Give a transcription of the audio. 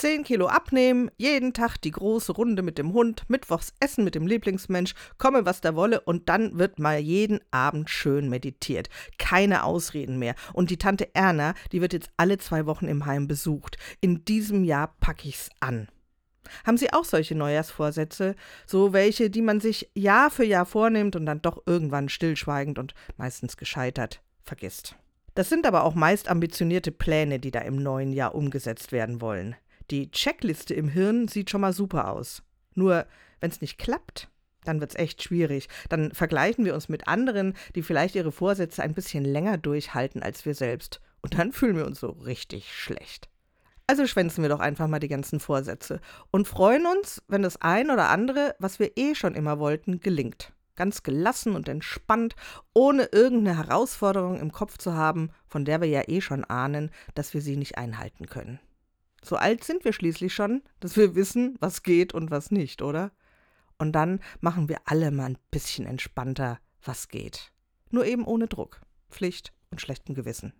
10 Kilo abnehmen, jeden Tag die große Runde mit dem Hund, mittwochs essen mit dem Lieblingsmensch, komme was da wolle und dann wird mal jeden Abend schön meditiert. Keine Ausreden mehr. Und die Tante Erna, die wird jetzt alle zwei Wochen im Heim besucht. In diesem Jahr packe ich's an. Haben Sie auch solche Neujahrsvorsätze? So welche, die man sich Jahr für Jahr vornimmt und dann doch irgendwann stillschweigend und meistens gescheitert vergisst. Das sind aber auch meist ambitionierte Pläne, die da im neuen Jahr umgesetzt werden wollen. Die Checkliste im Hirn sieht schon mal super aus. Nur, wenn es nicht klappt, dann wird es echt schwierig. Dann vergleichen wir uns mit anderen, die vielleicht ihre Vorsätze ein bisschen länger durchhalten als wir selbst. Und dann fühlen wir uns so richtig schlecht. Also schwänzen wir doch einfach mal die ganzen Vorsätze und freuen uns, wenn das ein oder andere, was wir eh schon immer wollten, gelingt. Ganz gelassen und entspannt, ohne irgendeine Herausforderung im Kopf zu haben, von der wir ja eh schon ahnen, dass wir sie nicht einhalten können. So alt sind wir schließlich schon, dass wir wissen, was geht und was nicht, oder? Und dann machen wir alle mal ein bisschen entspannter, was geht. Nur eben ohne Druck, Pflicht und schlechtem Gewissen.